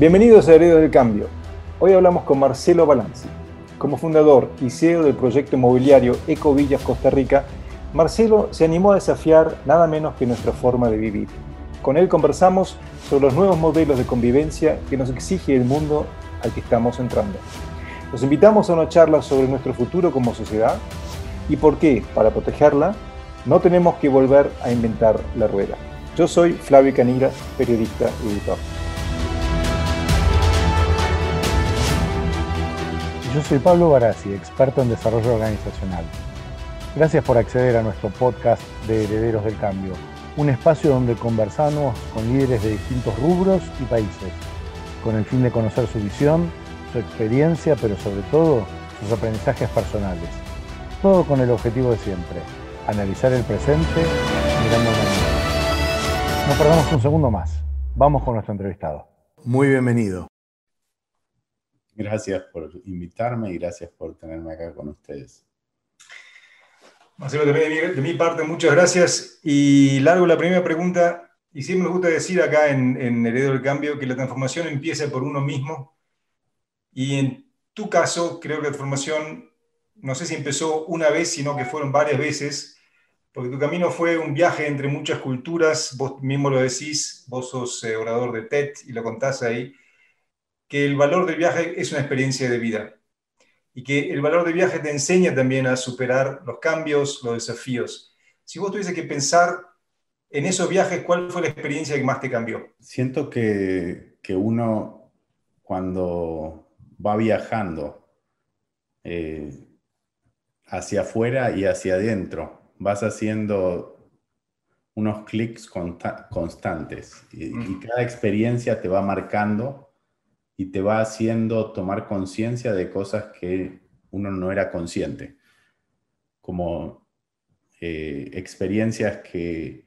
Bienvenidos a Heredos del Cambio. Hoy hablamos con Marcelo Balanzi. Como fundador y CEO del proyecto inmobiliario Ecovillas Costa Rica, Marcelo se animó a desafiar nada menos que nuestra forma de vivir. Con él conversamos sobre los nuevos modelos de convivencia que nos exige el mundo al que estamos entrando. Los invitamos a una charla sobre nuestro futuro como sociedad y por qué, para protegerla, no tenemos que volver a inventar la rueda. Yo soy Flavio Canira, periodista y editor. Yo soy Pablo Barassi, experto en desarrollo organizacional. Gracias por acceder a nuestro podcast de Herederos del Cambio, un espacio donde conversamos con líderes de distintos rubros y países, con el fin de conocer su visión, su experiencia, pero sobre todo sus aprendizajes personales. Todo con el objetivo de siempre, analizar el presente mirando mañana. No perdamos un segundo más. Vamos con nuestro entrevistado. Muy bienvenido. Gracias por invitarme y gracias por tenerme acá con ustedes. Marcelo, también de mi, parte, muchas gracias. Y largo la primera pregunta, y siempre nos gusta decir acá en, en Heredo del Cambio que la transformación empieza por uno mismo. Y en tu caso, creo que la transformación, no sé si empezó una vez, sino que fueron varias veces, porque tu camino fue un viaje entre muchas culturas, vos mismo lo decís, vos sos eh, orador de TED y lo contás ahí que el valor del viaje es una experiencia de vida y que el valor del viaje te enseña también a superar los cambios, los desafíos. Si vos tuviese que pensar en esos viajes, ¿cuál fue la experiencia que más te cambió? Siento que, uno cuando va viajando eh, hacia afuera y hacia adentro, vas haciendo unos clics constantes y, y, cada experiencia te va marcando y te va haciendo tomar conciencia de cosas que uno no era consciente, como eh, experiencias que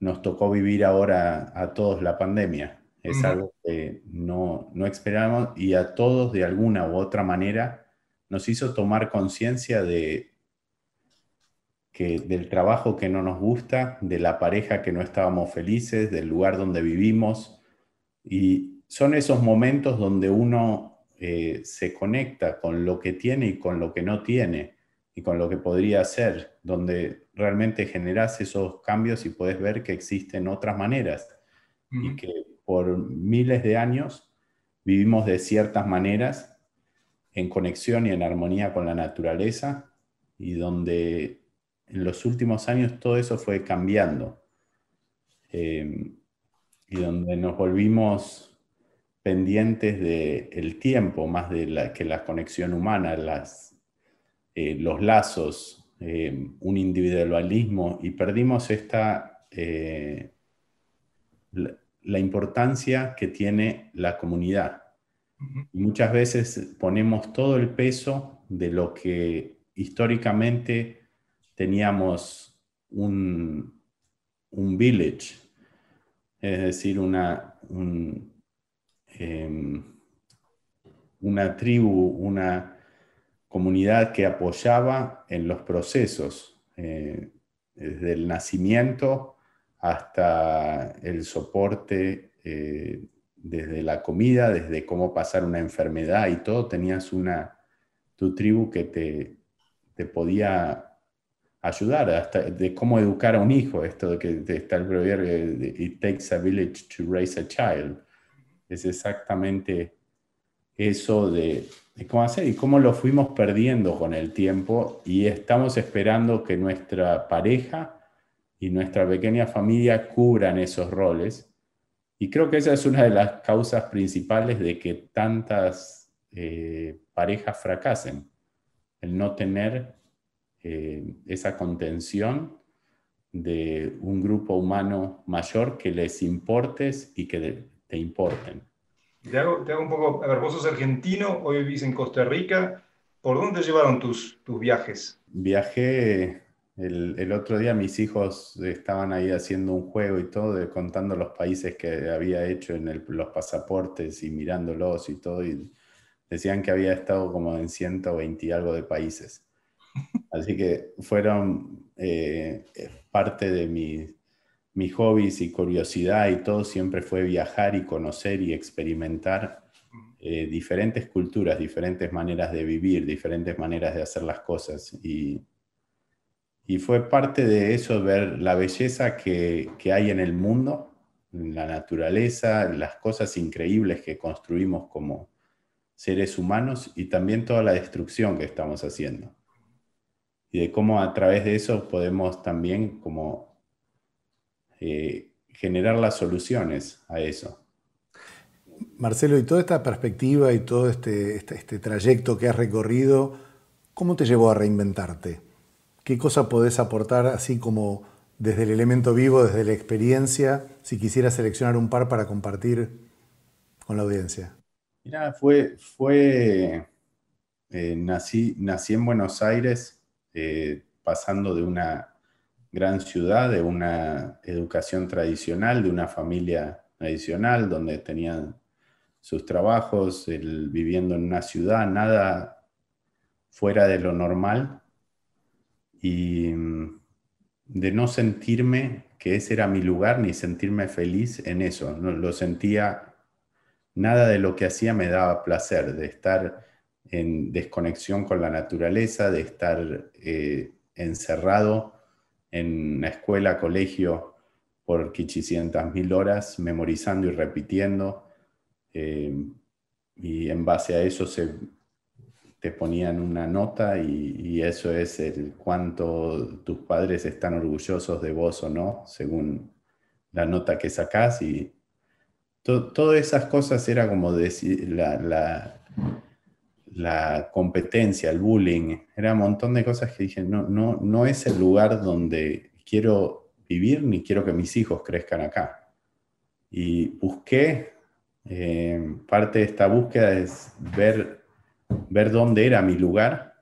nos tocó vivir ahora a todos la pandemia. Es algo que no, no esperábamos y a todos de alguna u otra manera nos hizo tomar conciencia de que del trabajo que no nos gusta, de la pareja que no estábamos felices, del lugar donde vivimos y son esos momentos donde uno eh, se conecta con lo que tiene y con lo que no tiene y con lo que podría ser, donde realmente generas esos cambios y puedes ver que existen otras maneras. Y que por miles de años vivimos de ciertas maneras en conexión y en armonía con la naturaleza y donde en los últimos años todo eso fue cambiando. Eh, y donde nos volvimos pendientes del tiempo más de la, que la conexión humana, las, eh, los lazos, eh, un individualismo y perdimos esta, eh, la, importancia que tiene la comunidad. muchas veces ponemos todo el peso de lo que históricamente teníamos un, un village, es decir, una, un, Em, una tribu, una comunidad que apoyaba en los procesos, eh, desde el nacimiento hasta el soporte, eh, desde la comida, desde cómo pasar una enfermedad y todo, tenías una, tu tribu que te, te podía ayudar, hasta de cómo educar a un hijo, esto de que está el proverbio, it takes a village to raise a child es exactamente eso de, cómo hacer y cómo lo fuimos perdiendo con el tiempo y estamos esperando que nuestra pareja y nuestra pequeña familia cubran esos roles. Y creo que esa es una de las causas principales de que tantas eh, parejas fracasen, el no tener eh, esa contención de un grupo humano mayor que les importes y que te importen. Te hago, te hago, un poco, a ver, vos sos argentino, hoy vivís en Costa Rica, ¿por dónde llevaron tus, tus viajes? Viajé el, el, otro día, mis hijos estaban ahí haciendo un juego y todo, de, contando los países que había hecho en el, los pasaportes y mirándolos y todo, y decían que había estado como en 120 y algo de países. Así que fueron eh, parte de mi mis hobbies y curiosidad y todo siempre fue viajar y conocer y experimentar eh, diferentes culturas, diferentes maneras de vivir, diferentes maneras de hacer las cosas. Y, y fue parte de eso ver la belleza que, que hay en el mundo, en la naturaleza, las cosas increíbles que construimos como seres humanos y también toda la destrucción que estamos haciendo. Y de cómo a través de eso podemos también como eh, generar las soluciones a eso. Marcelo, y toda esta perspectiva y todo este, este, este, trayecto que has recorrido, ¿cómo te llevó a reinventarte? ¿Qué cosa podés aportar así como desde el elemento vivo, desde la experiencia, si quisieras seleccionar un par para compartir con la audiencia? Mira, fue, fue eh, nací, nací en Buenos Aires, eh, pasando de una gran ciudad, de una educación tradicional, de una familia tradicional, donde tenían sus trabajos, viviendo en una ciudad, nada fuera de lo normal, y mm, de no sentirme que ese era mi lugar, ni sentirme feliz en eso. No, lo sentía, nada de lo que hacía me daba placer, de estar en desconexión con la naturaleza, de estar eh, encerrado en una escuela, colegio, por 500 mil horas, memorizando y repitiendo. Eh, y en base a eso se te ponían una nota y, eso es el cuánto tus padres están orgullosos de vos o no, según la nota que sacás. Y todas esas cosas era como decir, la, la, competencia, el bullying, era un montón de cosas que dije, no, no, no es el lugar donde quiero vivir ni quiero que mis hijos crezcan acá. Y busqué, eh, parte de esta búsqueda es ver, ver dónde era mi lugar.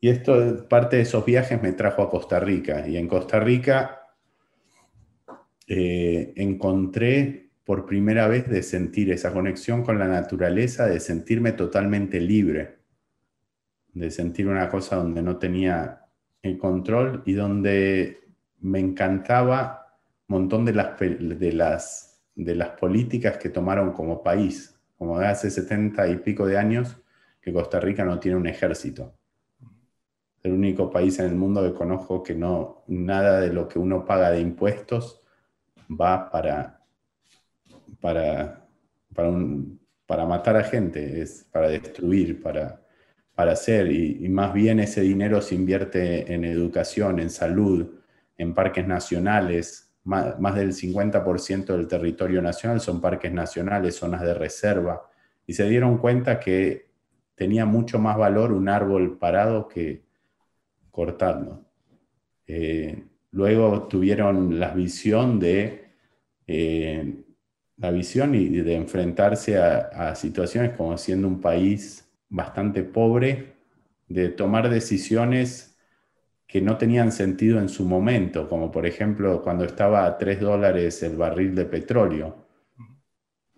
Y esto, parte de esos viajes me trajo a Costa Rica. Y en Costa Rica eh, encontré por primera vez de sentir esa conexión con la naturaleza, de sentirme totalmente libre, de sentir una cosa donde no tenía el control y donde me encantaba un montón de las, de, las, de las políticas que tomaron como país, como de hace 70 y pico de años que Costa Rica no tiene un ejército. El único país en el mundo que conozco que no, nada de lo que uno paga de impuestos va para, para, para, para matar a gente, es para destruir, para, para hacer, y, más bien ese dinero se invierte en educación, en salud, en parques nacionales, más, del 50% del territorio nacional son parques nacionales, zonas de reserva, y se dieron cuenta que tenía mucho más valor un árbol parado que cortando. Eh, luego tuvieron la visión de eh, la visión y de enfrentarse a, situaciones como siendo un país bastante pobre, de tomar decisiones que no tenían sentido en su momento, como por ejemplo cuando estaba a 3 dólares el barril de petróleo.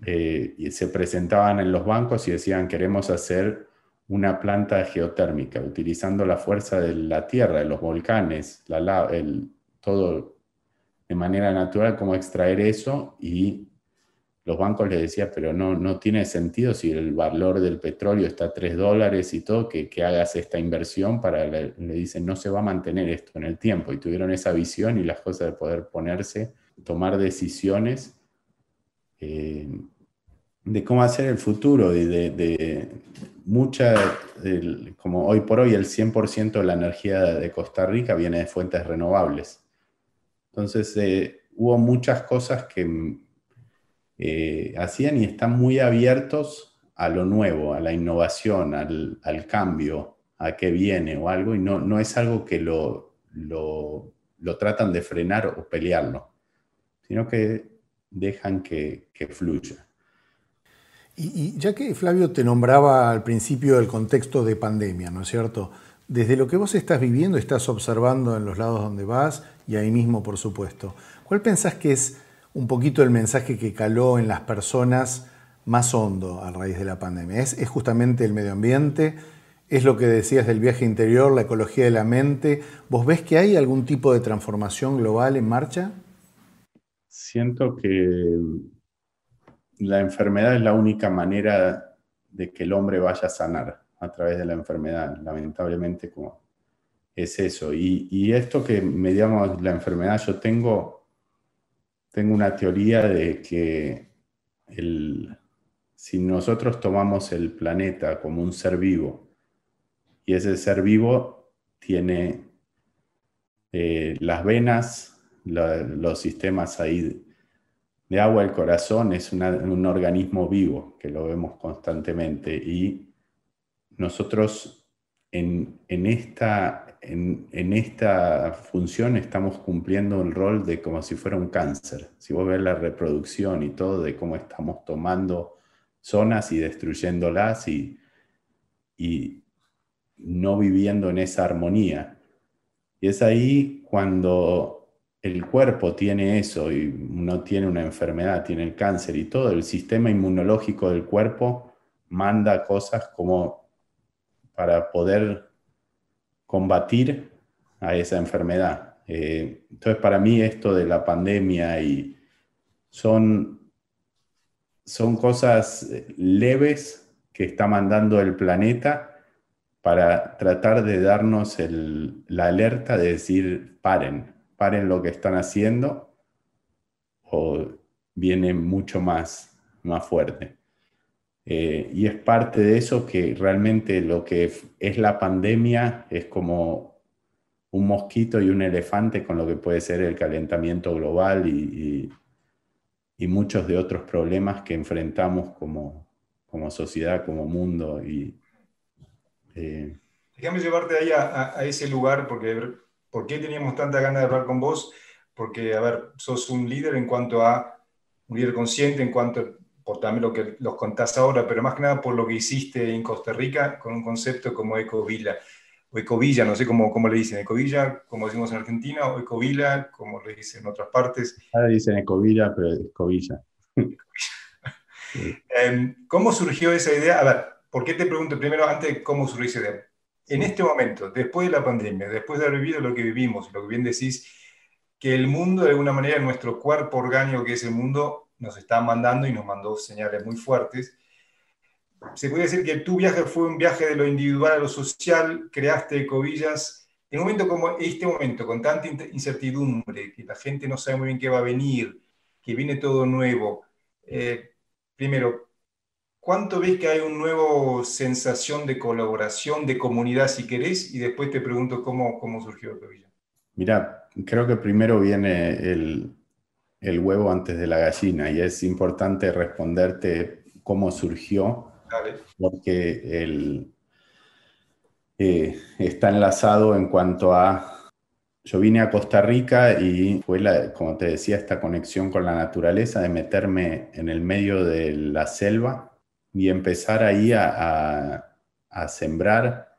Eh, y se presentaban en los bancos y decían queremos hacer una planta geotérmica utilizando la fuerza de la tierra, de los volcanes, la, el, todo de manera natural, cómo extraer eso y los bancos les decían, pero no, no tiene sentido si el valor del petróleo está a 3 dólares y todo, que, que hagas esta inversión para, le, dicen, no se va a mantener esto en el tiempo. Y tuvieron esa visión y las cosas de poder ponerse, tomar decisiones eh, de cómo hacer el futuro y de, de mucha, como hoy por hoy el 100% de la energía de Costa Rica viene de fuentes renovables. Entonces, eh, hubo muchas cosas que eh, hacían y están muy abiertos a lo nuevo, a la innovación, al, cambio, a qué viene o algo, y no, no es algo que lo, lo, tratan de frenar o pelearlo, sino que dejan que, fluya. Y, y, ya que Flavio te nombraba al principio el contexto de pandemia, ¿no es cierto? Desde lo que vos estás viviendo, estás observando en los lados donde vas y ahí mismo, por supuesto, ¿cuál pensás que es un poquito el mensaje que caló en las personas más hondo a raíz de la pandemia. Es, justamente el medio ambiente, es lo que decías del viaje interior, la ecología de la mente. ¿Vos ves que hay algún tipo de transformación global en marcha? siento que la enfermedad es la única manera de que el hombre vaya a sanar a través de la enfermedad, lamentablemente como es eso. Y, esto que mediamos la enfermedad, yo tengo, tengo una teoría de que si nosotros tomamos el planeta como un ser vivo y ese ser vivo tiene eh, las venas, los sistemas ahí de agua, el corazón es un organismo vivo que lo vemos constantemente. Y nosotros en, esta, en, esta función estamos cumpliendo un rol de como si fuera un cáncer. Si vos ves la reproducción y todo, de cómo estamos tomando zonas y destruyéndolas y, y no viviendo en esa armonía. Y es ahí cuando el cuerpo tiene eso y uno tiene una enfermedad, tiene el cáncer y todo, el sistema inmunológico del cuerpo manda cosas como para poder combatir a esa enfermedad. Eh, entonces, para mí esto de la pandemia y son, son cosas leves que está mandando el planeta para tratar de darnos la alerta de decir, paren, paren lo que están haciendo o viene mucho más, más fuerte. Eh, y es parte de eso que realmente lo que es la pandemia es como un mosquito y un elefante con lo que puede ser el calentamiento global y, muchos de otros problemas que enfrentamos como, sociedad, como mundo. Y, eh, Déjame llevarte ahí a, a, ese lugar porque ¿Por qué teníamos tanta ganas de hablar con vos? Porque, a ver, sos un líder en cuanto a, un líder consciente en cuanto por también lo que los contás ahora, pero más que nada por lo que hiciste en Costa Rica con un concepto como ecovilla, o ecovilla, no sé cómo, cómo le dicen, ecovilla, como decimos en Argentina, o ecovilla, como le dicen en otras partes. Ahora dicen ecovilla, pero ecovilla. Em, ¿Cómo surgió esa idea? A ver, ¿por qué te pregunto primero antes cómo surgió esa idea? en este momento, después de la pandemia, después de haber vivido lo que vivimos, lo que bien decís, que el mundo, de alguna manera, nuestro cuerpo orgánico, que es el mundo, nos está mandando y nos mandó señales muy fuertes. Se puede decir que tu viaje fue un viaje de lo individual a lo social, creaste ecovillas. En un momento como este momento, con tanta incertidumbre, que la gente no sabe muy bien qué va a venir, que viene todo nuevo, eh, primero, ¿Cuánto ves que hay una nueva sensación de colaboración, de comunidad, si querés? Y después te pregunto cómo, cómo surgió Ecovilla. Mira, creo que primero viene el, el, huevo antes de la gallina y es importante responderte cómo surgió, porque el, eh, está enlazado en cuanto a... Yo vine a Costa Rica y fue, la, como te decía, esta conexión con la naturaleza, de meterme en el medio de la selva y empezar ahí a, sembrar,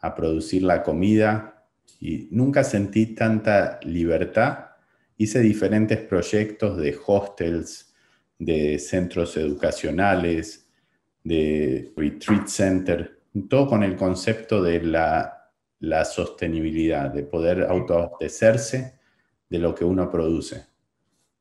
a producir la comida. Y nunca sentí tanta libertad. Hice diferentes proyectos de hostels, de centros educacionales, de retreat center, todo con el concepto de la, la sostenibilidad, de poder autoabastecerse de lo que uno produce.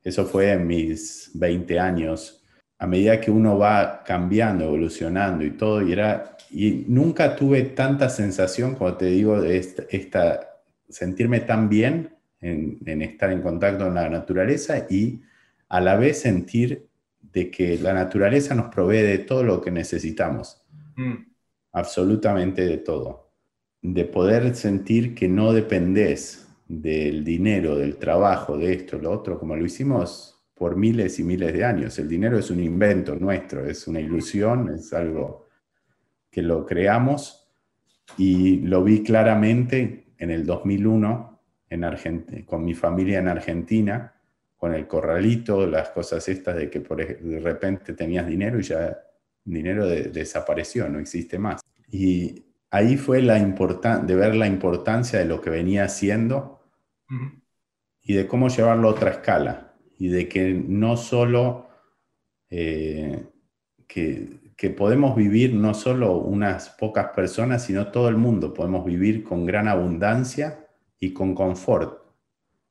Eso fue en mis 20 años a medida que uno va cambiando, evolucionando y todo, y, era, y nunca tuve tanta sensación, como te digo, de esta, sentirme tan bien en, estar en contacto con la naturaleza y a la vez sentir de que la naturaleza nos provee de todo lo que necesitamos, mm. absolutamente de todo, de poder sentir que no dependes del dinero, del trabajo, de esto, lo otro, como lo hicimos por miles y miles de años. El dinero es un invento nuestro, es una ilusión, es algo que lo creamos y lo vi claramente en el 2001 en con mi familia en Argentina, con el corralito, las cosas estas de que por, de repente tenías dinero y ya dinero desapareció, no existe más. Y ahí fue la de ver la importancia de lo que venía haciendo y de cómo llevarlo a otra escala y de que no solo eh, que, podemos vivir no solo unas pocas personas, sino todo el mundo podemos vivir con gran abundancia y con confort.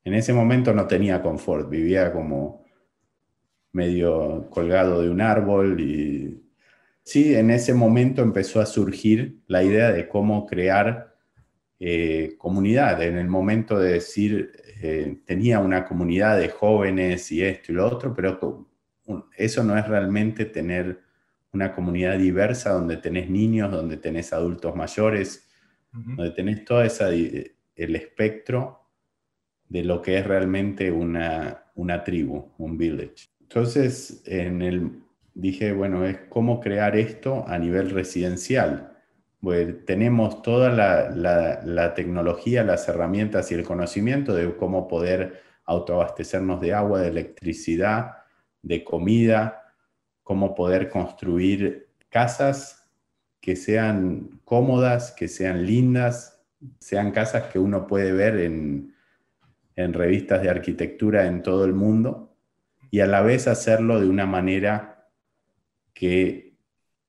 En ese momento no tenía confort, vivía como medio colgado de un árbol y sí, en ese momento empezó a surgir la idea de cómo crear eh, comunidad. En el momento de decir, eh, tenía una comunidad de jóvenes y esto y lo otro, pero eso no es realmente tener una comunidad diversa donde tenés niños, donde tenés adultos mayores, donde tenés todo esa, el espectro de lo que es realmente una, una tribu, un village. Entonces, en el, dije, bueno, es cómo crear esto a nivel residencial. Pues tenemos toda la, la, la, tecnología, las herramientas y el conocimiento de cómo poder autoabastecernos de agua, de electricidad, de comida, cómo poder construir casas que sean cómodas, que sean lindas, sean casas que uno puede ver en, en revistas de arquitectura en todo el mundo y a la vez hacerlo de una manera que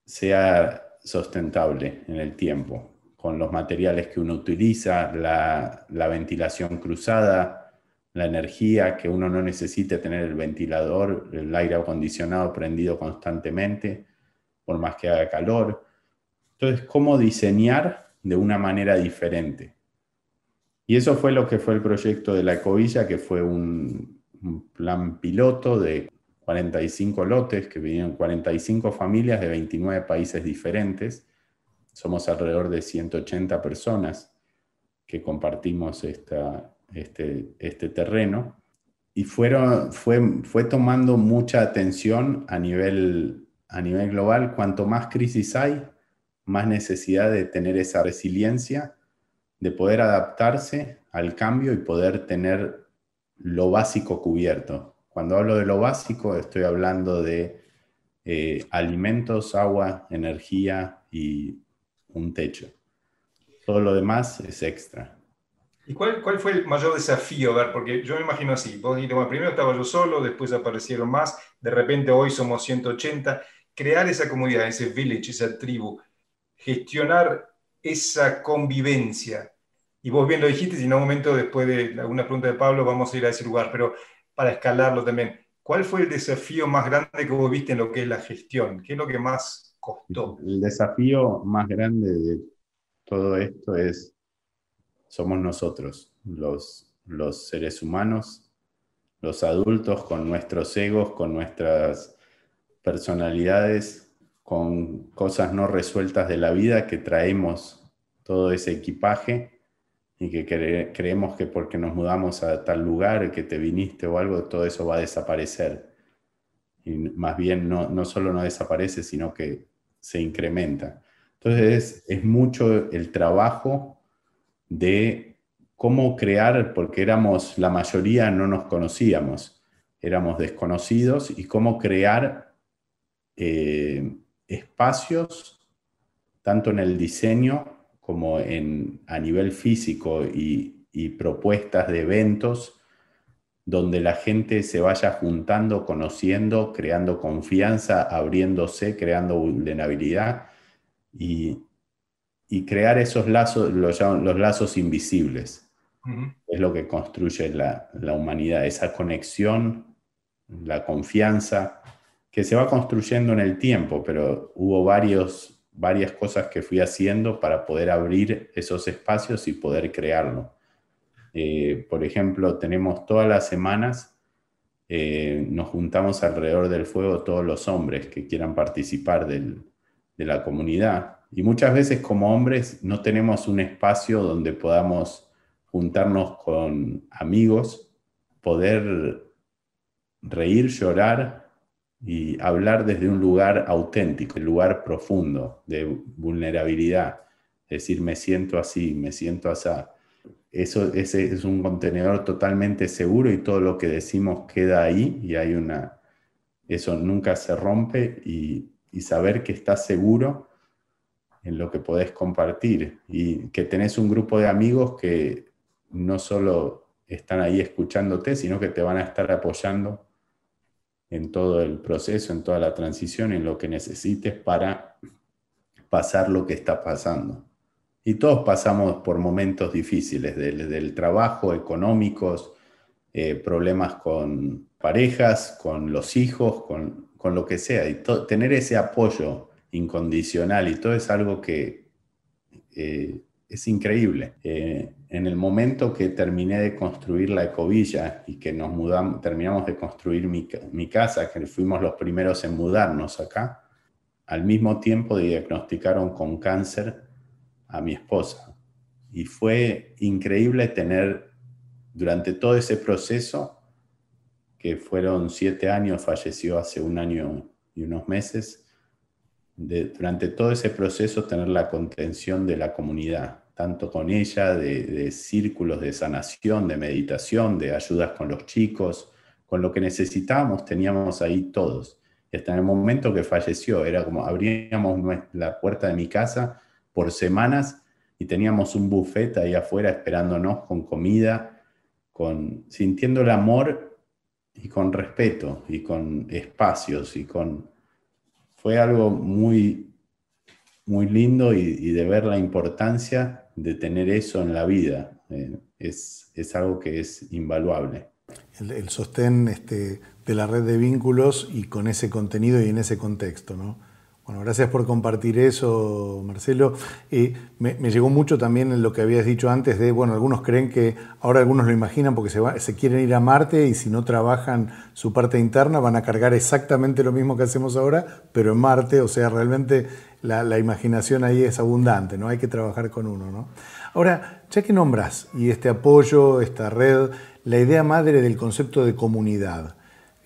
sea sustentable en el tiempo, con los materiales que uno utiliza, la, ventilación cruzada, la energía, que uno no necesite tener el ventilador, el aire acondicionado prendido constantemente, por más que haga calor. Entonces, ¿cómo diseñar de una manera diferente? Y eso fue lo que fue el proyecto de la Ecovilla, que fue un, plan piloto de 45 lotes que vinieron 45 familias de 29 países diferentes. Somos alrededor de 180 personas que compartimos esta, este, este terreno. Y fueron, fue, fue tomando mucha atención a nivel, a nivel global. Cuanto más crisis hay, más necesidad de tener esa resiliencia, de poder adaptarse al cambio y poder tener lo básico cubierto. Cuando hablo de lo básico, estoy hablando de eh, alimentos, agua, energía y un techo. Todo lo demás es extra. ¿Y cuál, cuál fue el mayor desafío? A porque yo me imagino así, primero estaba yo solo, después aparecieron más, de repente hoy somos 180. Crear esa comunidad, ese village, esa tribu, gestionar esa convivencia, y vos bien lo dijiste, y en un momento después de alguna pregunta de Pablo vamos a ir a ese lugar, pero para escalarlo también, ¿cuál fue el desafío más grande que vos viste en lo que es la gestión? ¿Qué es lo que más costó? El desafío más grande de todo esto es, somos nosotros, los, los seres humanos, los adultos con nuestros egos, con nuestras personalidades, con cosas no resueltas de la vida que traemos todo ese equipaje y que creemos que porque nos mudamos a tal lugar, que te viniste o algo, todo eso va a desaparecer. Y más bien no, no solo no desaparece, sino que se incrementa. Entonces es, mucho el trabajo de cómo crear, porque éramos, la mayoría no nos conocíamos, éramos desconocidos, y cómo crear eh, espacios, tanto en el diseño como en, a nivel físico y, propuestas de eventos donde la gente se vaya juntando, conociendo, creando confianza, abriéndose, creando vulnerabilidad y, crear esos lazos, los, lazos invisibles. Es lo que construye la, la, humanidad, esa conexión, la confianza, que se va construyendo en el tiempo, pero hubo varios varias cosas que fui haciendo para poder abrir esos espacios y poder crearlo. Eh, por ejemplo, tenemos todas las semanas, eh, nos juntamos alrededor del fuego todos los hombres que quieran participar de la comunidad. Y muchas veces como hombres no tenemos un espacio donde podamos juntarnos con amigos, poder reír, llorar y hablar desde un lugar auténtico, un lugar profundo, de vulnerabilidad. decir, me siento así, me siento así. Eso, ese es un contenedor totalmente seguro y todo lo que decimos queda ahí y hay una, eso nunca se rompe y, y saber que estás seguro en lo que podés compartir y que tenés un grupo de amigos que no solo están ahí escuchándote, sino que te van a estar apoyando en todo el proceso, en toda la transición, en lo que necesites para pasar lo que está pasando. Y todos pasamos por momentos difíciles del, trabajo, económicos, eh, problemas con parejas, con los hijos, con, lo que sea. Y tener ese apoyo incondicional y todo es algo que eh, es increíble. Eh, en el momento que terminé de construir la ecovilla y que nos mudamos, terminamos de construir mi, mi casa, que fuimos los primeros en mudarnos acá, al mismo tiempo diagnosticaron con cáncer a mi esposa. Y fue increíble tener durante todo ese proceso, que fueron siete años, falleció hace un año y unos meses, durante todo ese proceso tener la contención de la comunidad, tanto con ella, de, círculos de sanación, de meditación, de ayudas con los chicos, con lo que necesitábamos teníamos ahí todos. Y hasta en el momento que falleció, era como abríamos la puerta de mi casa por semanas y teníamos un buffet ahí afuera esperándonos con comida, con, sintiendo el amor y con respeto y con espacios y con fue algo muy, muy lindo y, de ver la importancia de tener eso en la vida. Eh, es, es, algo que es invaluable. El, sostén este, de la red de vínculos y con ese contenido y en ese contexto, ¿no? Bueno, gracias por compartir eso, Marcelo. Eh, me, llegó mucho también lo que habías dicho antes de, bueno, algunos creen que ahora algunos lo imaginan porque se, se, quieren ir a Marte y si no trabajan su parte interna van a cargar exactamente lo mismo que hacemos ahora, pero en Marte, o sea, realmente la, imaginación ahí es abundante, ¿no? Hay que trabajar con uno, ¿no? Ahora, ya que nombras y este apoyo, esta red, la idea madre del concepto de comunidad,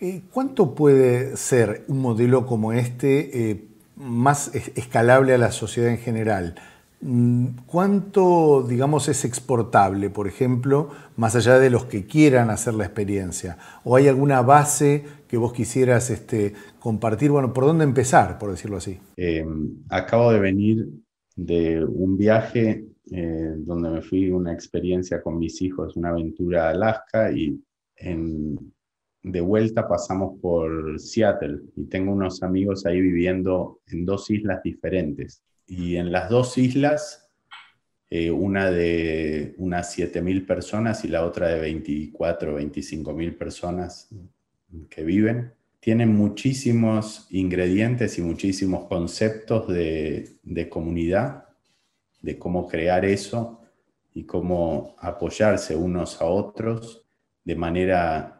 eh, ¿cuánto puede ser un modelo como este? Eh, más escalable a la sociedad en general. Mm, ¿Cuánto, digamos, es exportable, por ejemplo, más allá de los que quieran hacer la experiencia? ¿O hay alguna base que vos quisieras este, compartir? Bueno, ¿por dónde empezar, por decirlo así? Em, acabo de venir de un viaje eh, donde me fui una experiencia con mis hijos, una aventura a Alaska y en, de vuelta pasamos por Seattle y tengo unos amigos ahí viviendo en dos islas diferentes. Y en las dos islas, eh, una de unas 7.000 personas y la otra de 24 25.000 personas que viven, tienen muchísimos ingredientes y muchísimos conceptos de, de comunidad, de cómo crear eso y cómo apoyarse unos a otros de manera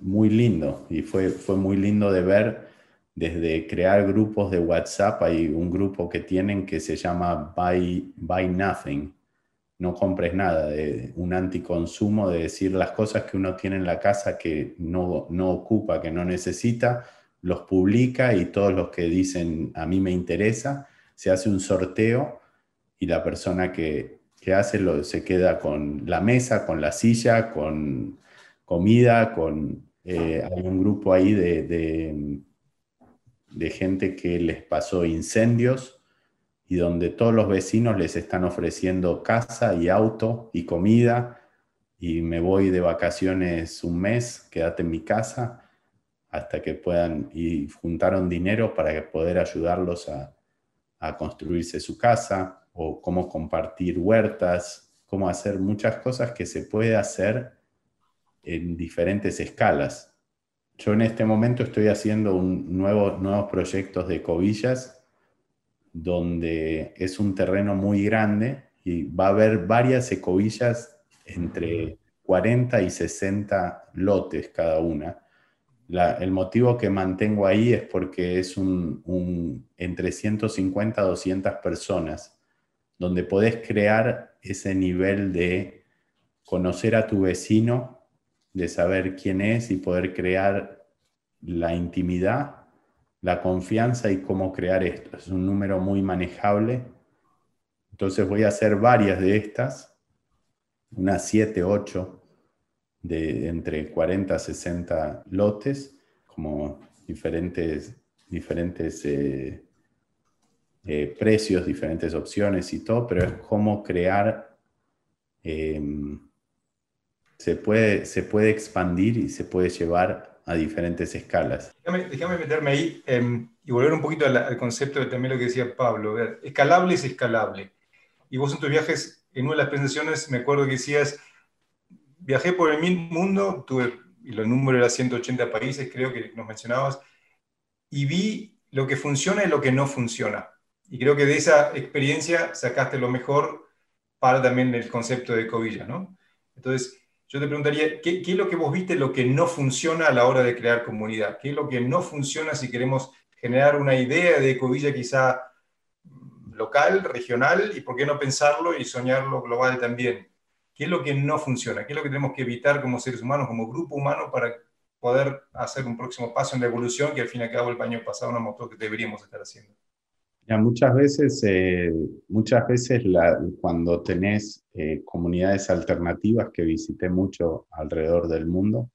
muy lindo y fue, fue muy lindo de ver desde crear grupos de WhatsApp. Hay un grupo que tienen que se llama Buy, Buy Nothing, no compres nada, de un anticonsumo, de decir las cosas que uno tiene en la casa que no, no ocupa, que no necesita, los publica y todos los que dicen a mí me interesa, se hace un sorteo y la persona que, que hace lo, se queda con la mesa, con la silla, con comida, con, eh, hay un grupo ahí de, de, gente que les pasó incendios y donde todos los vecinos les están ofreciendo casa y auto y comida y me voy de vacaciones un mes, quédate en mi casa hasta que puedan y juntaron dinero para poder ayudarlos a, a construirse su casa o cómo compartir huertas, cómo hacer muchas cosas que se puede hacer en diferentes escalas. Yo en este momento estoy haciendo un nuevo, nuevos proyectos de cobillas donde es un terreno muy grande y va a haber varias ecobillas entre 40 y 60 lotes cada una. el motivo que mantengo ahí es porque es un, un, entre 150 a 200 personas, donde podés crear ese nivel de conocer a tu vecino de saber quién es y poder crear la intimidad, la confianza y cómo crear esto. Es un número muy manejable. Entonces voy a hacer varias de estas, unas 7, 8, de entre 40 a 60 lotes, como diferentes, diferentes eh, eh, precios, diferentes opciones y todo, pero es cómo crear em, se puede, se puede expandir y se puede llevar a diferentes escalas. Déjame, meterme ahí em, y volver un poquito al, concepto de también lo que decía Pablo. escalable es escalable. Y vos en tus viajes, en una de las presentaciones, me acuerdo que decías, viajé por el mundo, tuve, y los números eran 180 países, creo que nos mencionabas, y vi lo que funciona y lo que no funciona. Y creo que de esa experiencia sacaste lo mejor para también el concepto de cobilla, ¿no? Entonces, yo te preguntaría, ¿qué, ¿qué, es lo que vos viste, lo que no funciona a la hora de crear comunidad? ¿Qué es lo que no funciona si queremos generar una idea de cobilla quizá local, regional, y por qué no pensarlo y soñarlo global también? ¿Qué es lo que no funciona? ¿Qué es lo que tenemos que evitar como seres humanos, como grupo humano, para poder hacer un próximo paso en la evolución que al fin y al cabo el año pasado nos mostró que deberíamos estar haciendo? Ya, muchas veces, eh, muchas veces cuando tenés eh, comunidades alternativas que visité mucho alrededor del mundo,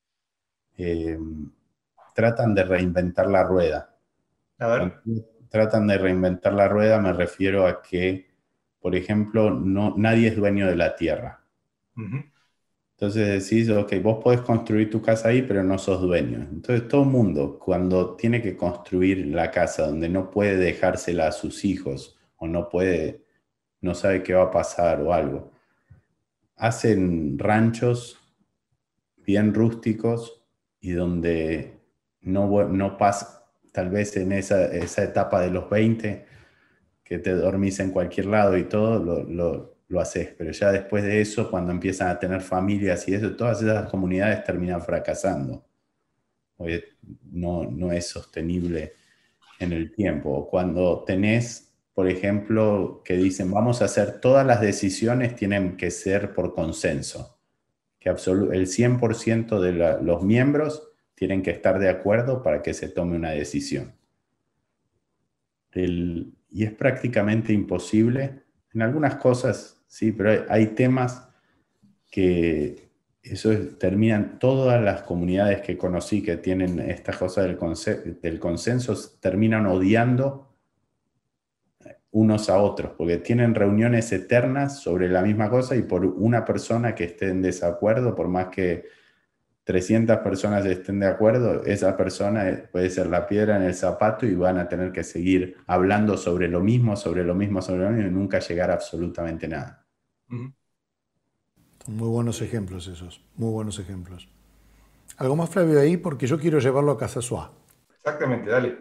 eh, tratan de reinventar la rueda. A ver. tratan de reinventar la rueda, me refiero a que, por ejemplo, no, nadie es dueño de la tierra. Entonces decís, ok, vos podés construir tu casa ahí, pero no sos dueño. Entonces todo el mundo, cuando tiene que construir la casa donde no puede dejársela a sus hijos o no puede, no sabe qué va a pasar o algo, hacen ranchos bien rústicos y donde no, no pasa, tal vez en esa, esa etapa de los 20, que te dormís en cualquier lado y todo, lo, lo lo haces, pero ya después de eso, cuando empiezan a tener familias y eso, todas esas comunidades terminan fracasando. no, no es sostenible en el tiempo. Cuando tenés, por ejemplo, que dicen, vamos a hacer todas las decisiones tienen que ser por consenso, que el 100% de los miembros tienen que estar de acuerdo para que se tome una decisión. y es prácticamente imposible. En algunas cosas Sí, pero hay, temas que eso terminan, todas las comunidades que conocí que tienen esta cosa del, del consenso terminan odiando unos a otros, porque tienen reuniones eternas sobre la misma cosa y por una persona que esté en desacuerdo, por más que 300 personas estén de acuerdo, esa persona puede ser la piedra en el zapato y van a tener que seguir hablando sobre lo mismo, sobre lo mismo, sobre lo mismo y nunca llegar a absolutamente nada. Muy buenos ejemplos esos, muy buenos ejemplos. Algo más, Flavio, ahí, porque yo quiero llevarlo a Casa Suá. Exactamente, dale.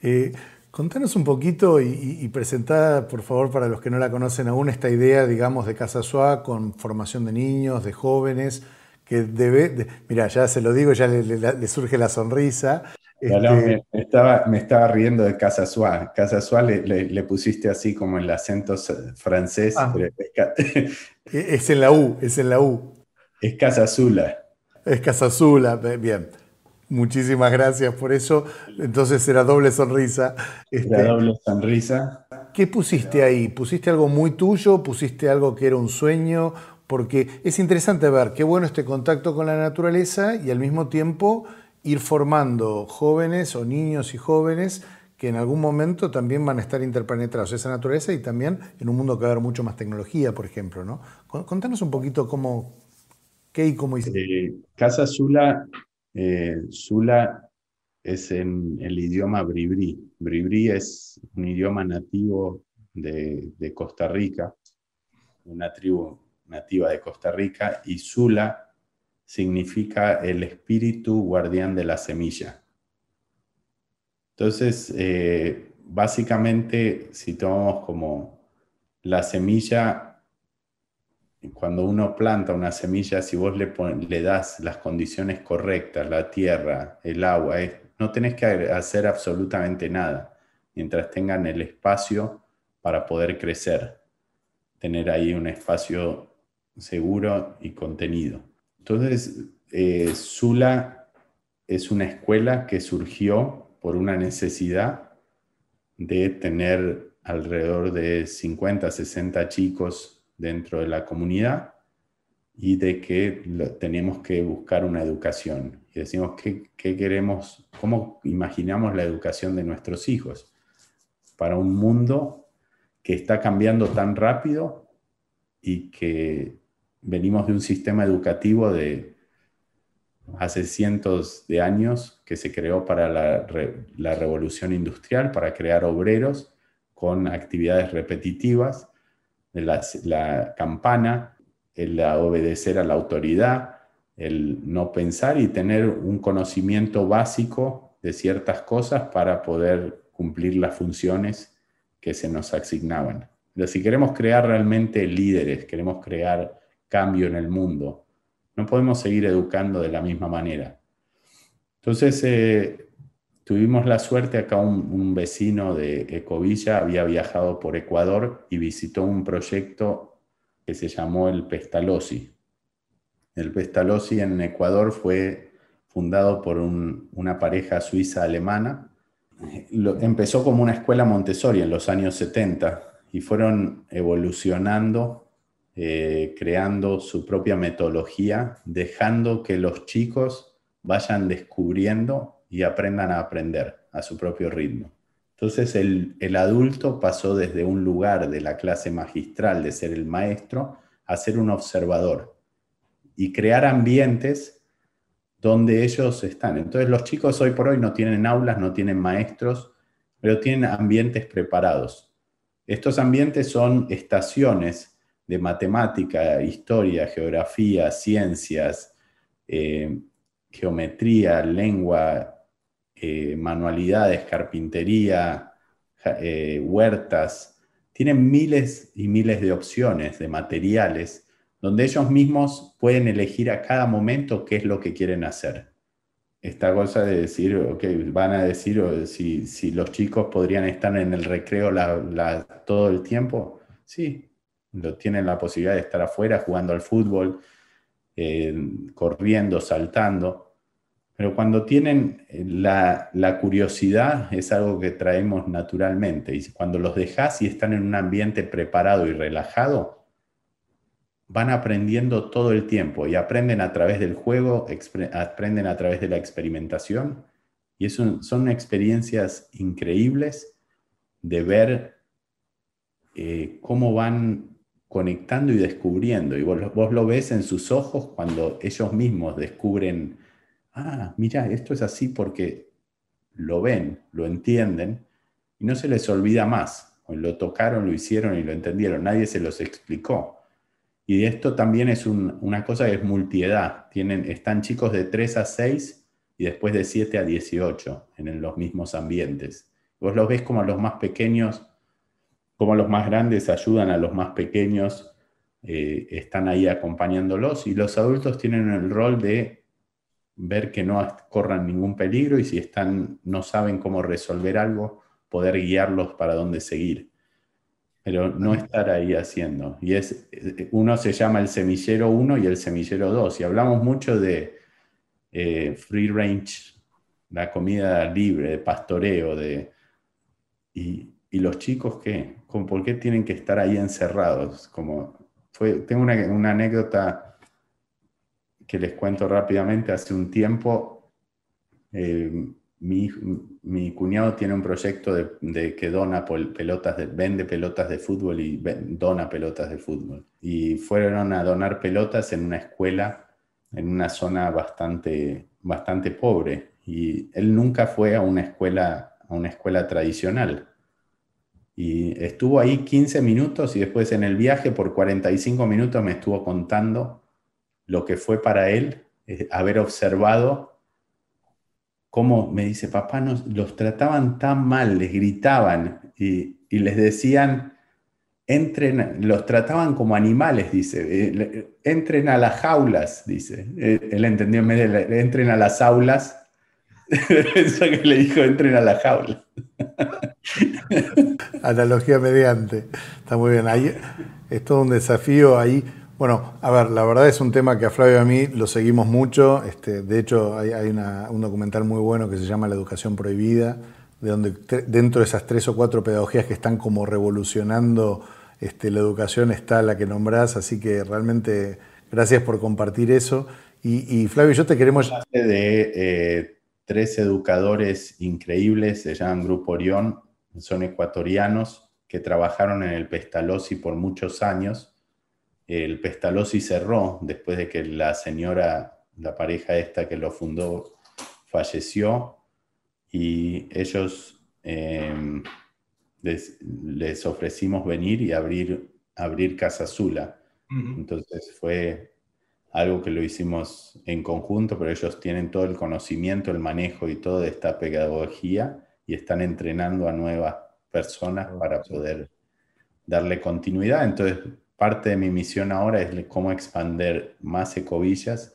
Eh, contanos un poquito y, y, presentá, por favor, para los que no la conocen aún, esta idea, digamos, de Casa Suá con formación de niños, de jóvenes, que debe, mira, ya se lo digo, ya le surge la sonrisa, este, me, estaba, me estaba riendo de Casa Suá. Casa Suá le, pusiste así como el acento francés. Ah. E, es en la U, es en la U. Es Casa Azula. Es Casa Azula, bien. Muchísimas gracias por eso. Entonces era doble sonrisa. Este, era doble sonrisa. ¿Qué pusiste ahí? ¿Pusiste algo muy tuyo? ¿Pusiste algo que era un sueño? Porque es interesante ver qué bueno este contacto con la naturaleza y al mismo tiempo ir formando jóvenes o niños y jóvenes que en algún momento también van a estar interpenetrados en esa naturaleza y también en un mundo que va a haber mucho más tecnología, por ejemplo. ¿no? Contanos un poquito cómo, qué y cómo hiciste. Eh, Casa Zula, eh, Zula es en el idioma bribri. Bribri es un idioma nativo de, de Costa Rica, una tribu nativa de Costa Rica, y Zula significa el espíritu guardián de la semilla. Entonces, eh, básicamente, si tomamos como la semilla, cuando uno planta una semilla, si vos le, le das las condiciones correctas, la tierra, el agua, no tenés que hacer absolutamente nada, mientras tengan el espacio para poder crecer, tener ahí un espacio seguro y contenido. Entonces, eh, Sula es una escuela que surgió por una necesidad de tener alrededor de 50, 60 chicos dentro de la comunidad y de que tenemos que buscar una educación. Y decimos, ¿qué, ¿qué, queremos? ¿Cómo imaginamos la educación de nuestros hijos? Para un mundo que está cambiando tan rápido y que venimos de un sistema educativo de hace cientos de años que se creó para la, revolución industrial, para crear obreros con actividades repetitivas. La, la campana el obedecer a la autoridad, el no pensar y tener un conocimiento básico de ciertas cosas para poder cumplir las funciones que se nos asignaban. Pero si queremos crear realmente líderes, queremos crear cambio en el mundo, no podemos seguir educando de la misma manera. Entonces, eh, tuvimos la suerte, acá un, vecino de Ecovilla había viajado por Ecuador y visitó un proyecto que se llamó el Pestalozzi. El Pestalozzi en Ecuador fue fundado por una pareja suiza-alemana. Empezó como una escuela Montessori en los años 70 y fueron evolucionando, eh, creando su propia metodología, dejando que los chicos vayan descubriendo y aprendan a aprender a su propio ritmo. Entonces el, el, adulto pasó desde un lugar de la clase magistral, de ser el maestro, a ser un observador y crear ambientes donde ellos están. Entonces los chicos hoy por hoy no tienen aulas, no tienen maestros, pero tienen ambientes preparados estos ambientes son estaciones de matemática, historia, geografía, ciencias, eh, geometría, lengua, eh, manualidades, carpintería, eh, huertas. Tienen miles y miles de opciones de materiales donde ellos mismos pueden elegir a cada momento qué es lo que quieren hacer esta cosa de decir, ok, van a decir si, si los chicos podrían estar en el recreo todo el tiempo. Sí, lo, tienen la posibilidad de estar afuera jugando al fútbol, eh, corriendo, saltando. Pero cuando tienen eh, la, la, curiosidad es algo que traemos naturalmente. Y cuando los dejas y están en un ambiente preparado y relajado, van aprendiendo todo el tiempo y aprenden a través del juego, aprenden a través de la experimentación y son experiencias increíbles de ver eh, cómo van conectando y descubriendo. Y vos, vos, lo ves en sus ojos cuando ellos mismos descubren, ah, mira, esto es así porque lo ven, lo entienden y no se les olvida más. Lo tocaron, lo hicieron y lo entendieron. Nadie se los explicó. Y esto también es una cosa que es multiedad. Tienen, están chicos de 3 a 6 y después de 7 a 18 en los mismos ambientes. Vos los ves como los más pequeños, como los más grandes ayudan a los más pequeños, eh, están ahí acompañándolos y los adultos tienen el rol de ver que no corran ningún peligro y si están, no saben cómo resolver algo, poder guiarlos para dónde seguir pero no estar ahí haciendo. Y es, uno se llama el semillero 1 y el semillero 2. Y hablamos mucho de eh, free range, la comida libre, de pastoreo, de, y, y los chicos, ¿qué? ¿Por qué tienen que estar ahí encerrados? Como tengo una, anécdota que les cuento rápidamente. Hace un tiempo, eh, mi, cuñado tiene un proyecto de, que dona pelotas, de, vende pelotas de fútbol y dona pelotas de fútbol. Y fueron a donar pelotas en una escuela en una zona bastante, bastante pobre. Y él nunca fue a una escuela, a una escuela tradicional. Y estuvo ahí 15 minutos y después en el viaje por 45 minutos me estuvo contando lo que fue para él eh, haber observado cómo me dice, papá, los trataban tan mal, les gritaban y, les decían, entren, los trataban como animales, dice, eh, entren a las jaulas, dice. Eh, él entendió entren a las aulas, pensó que le dijo, entren a las jaulas. Analogía mediante, está muy bien. Ahí es todo un desafío ahí bueno, a ver, la verdad es un tema que a Flavio y a mí lo seguimos mucho. Este, de hecho, hay, un documental muy bueno que se llama La educación prohibida, de donde dentro de esas tres o cuatro pedagogías que están como revolucionando este, la educación está la que nombrás, así que realmente gracias por compartir eso. Y, Flavio, yo te queremos... De eh, tres educadores increíbles, se llaman Grupo Orión, son ecuatorianos que trabajaron en el Pestalozzi por muchos años. El Pestalozzi cerró después de que la señora, la pareja esta que lo fundó, falleció. Y ellos em, les, ofrecimos venir y abrir, abrir Casa Azula. Entonces fue algo que lo hicimos en conjunto, pero ellos tienen todo el conocimiento, el manejo y toda esta pedagogía y están entrenando a nuevas personas para poder darle continuidad. Entonces, parte de mi misión ahora es cómo expander más ecovillas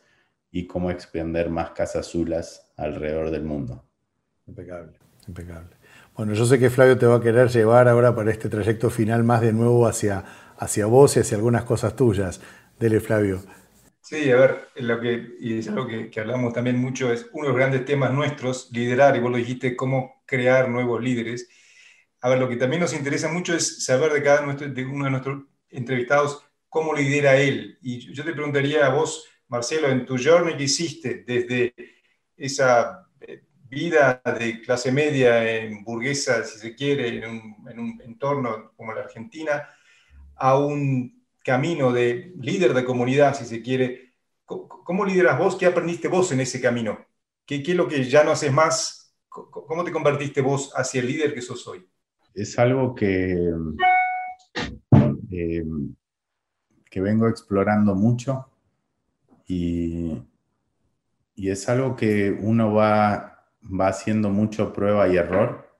y cómo expander más casas azulas alrededor del mundo. Impecable, impecable. Bueno, yo sé que Flavio te va a querer llevar ahora para este trayecto final más de nuevo hacia, hacia vos y hacia algunas cosas tuyas. Dele, Flavio. Sí, a ver, lo que, y es algo que, que, hablamos también mucho, es uno de los grandes temas nuestros, liderar, y vos lo dijiste, cómo crear nuevos líderes. A ver, lo que también nos interesa mucho es saber de cada nuestro, de uno de nuestros entrevistados cómo lidera él. Y yo te preguntaría a vos, Marcelo, en tu journey que hiciste desde esa eh, vida de clase media en burguesa, si se quiere, en un, en un entorno como la Argentina, a un camino de líder de comunidad, si se quiere. ¿Cómo lideras vos? ¿Qué aprendiste vos en ese camino? ¿Qué, qué es lo que ya no haces más? ¿Cómo te convertiste vos hacia el líder que sos hoy? Es algo que, eh, que vengo explorando mucho y, y, es algo que uno va, va haciendo mucho prueba y error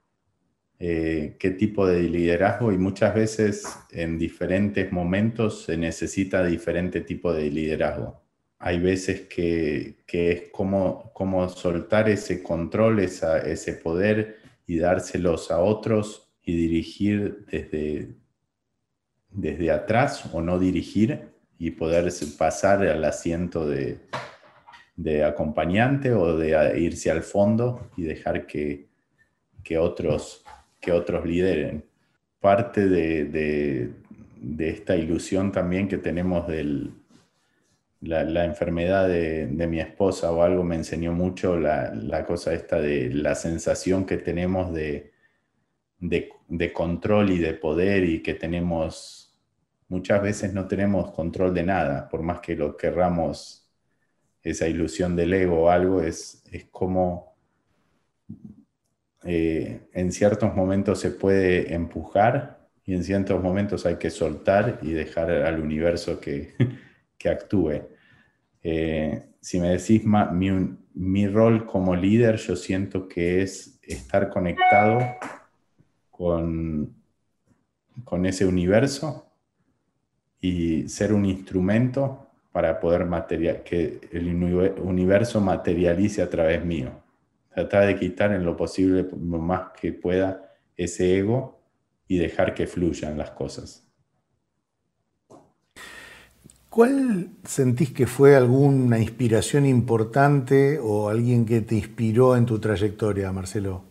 eh, qué tipo de liderazgo y muchas veces en diferentes momentos se necesita diferente tipo de liderazgo. Hay veces que, que es como, como, soltar ese control, esa, ese poder y dárselos a otros y dirigir desde, desde atrás o no dirigir y poder pasar al asiento de, de acompañante o de irse al fondo y dejar que, que otros que otros lideren. Parte de, esta ilusión también que tenemos de la, enfermedad de, mi esposa o algo me enseñó mucho la, cosa esta de la sensación que tenemos de, de, control y de poder y que tenemos, muchas veces no tenemos control de nada, por más que lo querramos, esa ilusión del ego o algo, es, es como eh, en ciertos momentos se puede empujar y en ciertos momentos hay que soltar y dejar al universo que, actúe. Eh, si me decís mi, mi, rol como líder, yo siento que es estar conectado con, con ese universo y ser un instrumento para poder material, que el universo materialice a través mío tratar de quitar en lo posible, lo más que pueda, ese ego y dejar que fluyan las cosas. ¿Cuál sentís que fue alguna inspiración importante o alguien que te inspiró en tu trayectoria, Marcelo?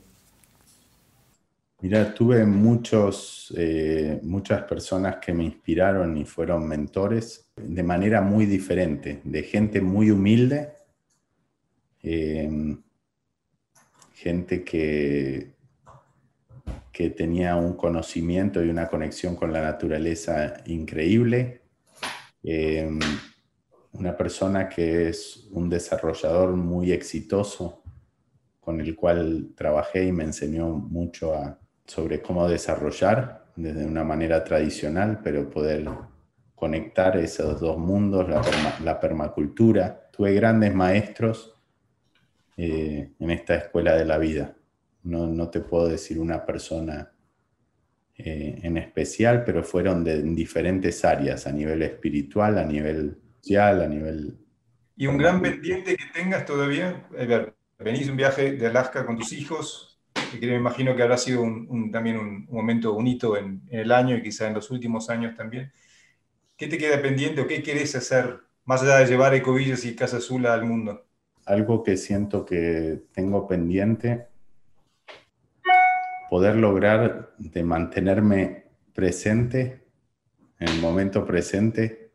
Mira, tuve muchos, eh, muchas personas que me inspiraron y fueron mentores de manera muy diferente, de gente muy humilde, eh, gente que, que tenía un conocimiento y una conexión con la naturaleza increíble, em, una persona que es un desarrollador muy exitoso, con el cual trabajé y me enseñó mucho sobre cómo desarrollar desde una manera tradicional, pero poder conectar esos dos mundos, la, la permacultura. Tuve grandes maestros eh, en esta escuela de la vida. No, te puedo decir una persona eh, en especial, pero fueron de diferentes áreas, a nivel espiritual, a nivel social, a nivel... ¿Y un gran pendiente que tengas todavía? Ver, venís un viaje de Alaska con tus hijos, que me imagino que habrá sido también un, momento, un hito en, el año y quizá en los últimos años también. ¿Qué te queda pendiente o qué querés hacer más allá de llevar Ecovillas y Casa Azul al mundo? Algo que siento que tengo pendiente, poder lograr de mantenerme presente, en el momento presente,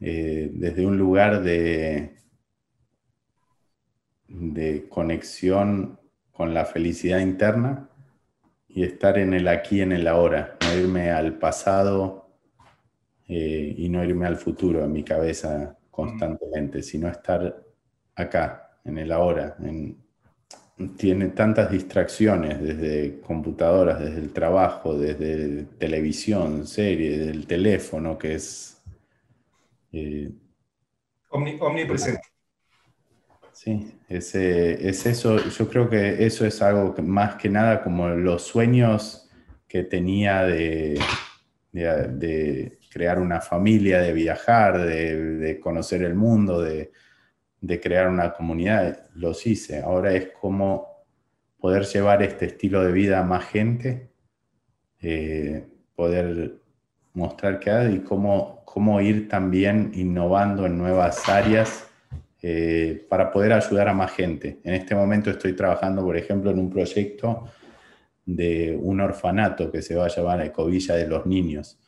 eh, desde un lugar de, de conexión con la felicidad interna y estar en el aquí, en el ahora, no irme al pasado eh, y no irme al futuro en mi cabeza constantemente, sino estar acá, en el ahora. tiene tantas distracciones desde computadoras, desde el trabajo, desde televisión, serie, del teléfono, que es omnipresente. Sí, es, es, eso, yo creo que eso es algo más que nada como los sueños que tenía de, de, crear una familia, de viajar, de, conocer el mundo, de, crear una comunidad, los hice. Ahora es como poder llevar este estilo de vida a más gente, eh, poder mostrar qué hay y cómo, cómo ir también innovando en nuevas áreas eh, para poder ayudar a más gente. En este momento estoy trabajando, por ejemplo, en un proyecto de un orfanato que se va a llamar Ecovilla de los Niños,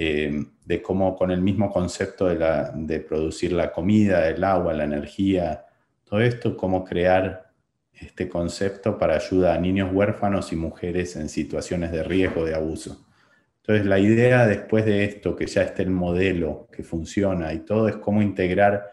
eh, de cómo con el mismo concepto de, producir la comida, el agua, la energía, todo esto, cómo crear este concepto para ayuda a niños huérfanos y mujeres en situaciones de riesgo de abuso. Entonces la idea después de esto, que ya esté el modelo que funciona y todo, es cómo integrar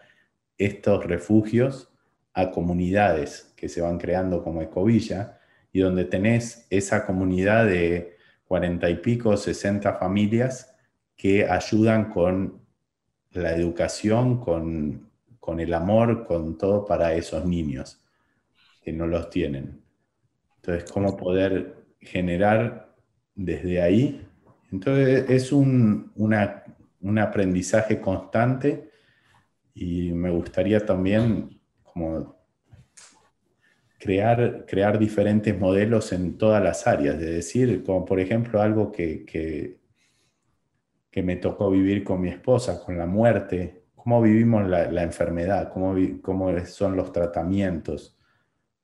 estos refugios a comunidades que se van creando como Ecovilla y donde tenés esa comunidad de cuarenta y pico, sesenta familias que ayudan con la educación, con, con el amor, con todo para esos niños que no los tienen. Entonces, cómo poder generar desde ahí. Entonces, es un, un aprendizaje constante y me gustaría también como crear, crear diferentes modelos en todas las áreas, de decir, como por ejemplo algo que, me tocó vivir con mi esposa, con la muerte, cómo vivimos la, enfermedad, cómo, cómo, son los tratamientos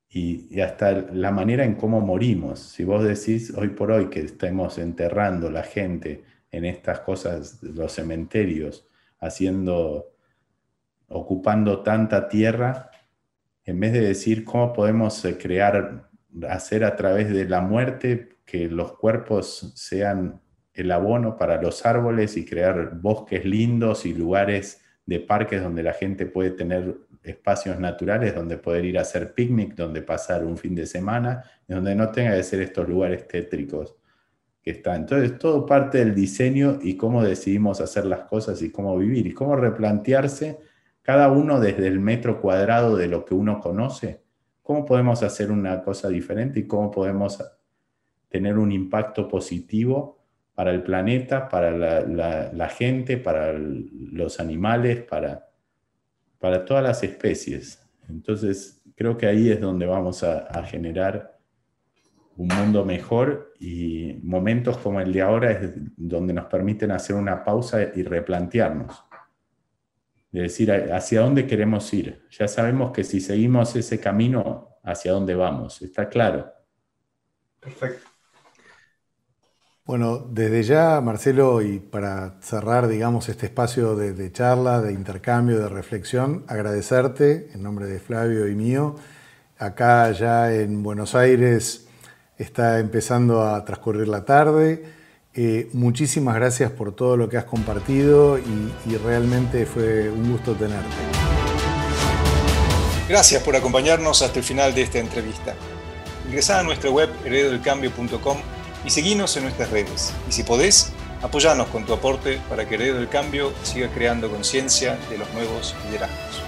y, y, hasta la manera en cómo morimos. Si vos decís hoy por hoy que estemos enterrando la gente en estas cosas, los cementerios, haciendo ocupando tanta tierra, en vez de decir cómo podemos eh, crear, hacer a través de la muerte que los cuerpos sean el abono para los árboles y crear bosques lindos y lugares de parques donde la gente puede tener espacios naturales donde poder ir a hacer picnic, donde pasar un fin de semana, donde no tenga que ser estos lugares tétricos que están. Entonces, todo parte del diseño y cómo decidimos hacer las cosas y cómo vivir y cómo replantearse cada uno desde el metro cuadrado de lo que uno conoce, cómo podemos hacer una cosa diferente y cómo podemos tener un impacto positivo para el planeta, para la, gente, para los animales, para, para todas las especies. Entonces, creo que ahí es donde vamos a, a generar un mundo mejor y momentos como el de ahora es donde nos permiten hacer una pausa y replantearnos de decir hacia dónde queremos ir. Ya sabemos que si seguimos ese camino, hacia dónde vamos, está claro. Perfecto. Bueno, desde ya, Marcelo, y para cerrar, digamos, este espacio de, charla, de intercambio, de reflexión, agradecerte en nombre de Flavio y mío. Acá ya en Buenos Aires está empezando a transcurrir la tarde. Eh, muchísimas gracias por todo lo que has compartido y, realmente fue un gusto tenerte. Gracias por acompañarnos hasta el final de esta entrevista. Ingresá a nuestra web heredodelcambio.com y seguinos en nuestras redes. Y si podés, apoyanos con tu aporte para que Heredero del Cambio siga creando conciencia de los nuevos liderazgos.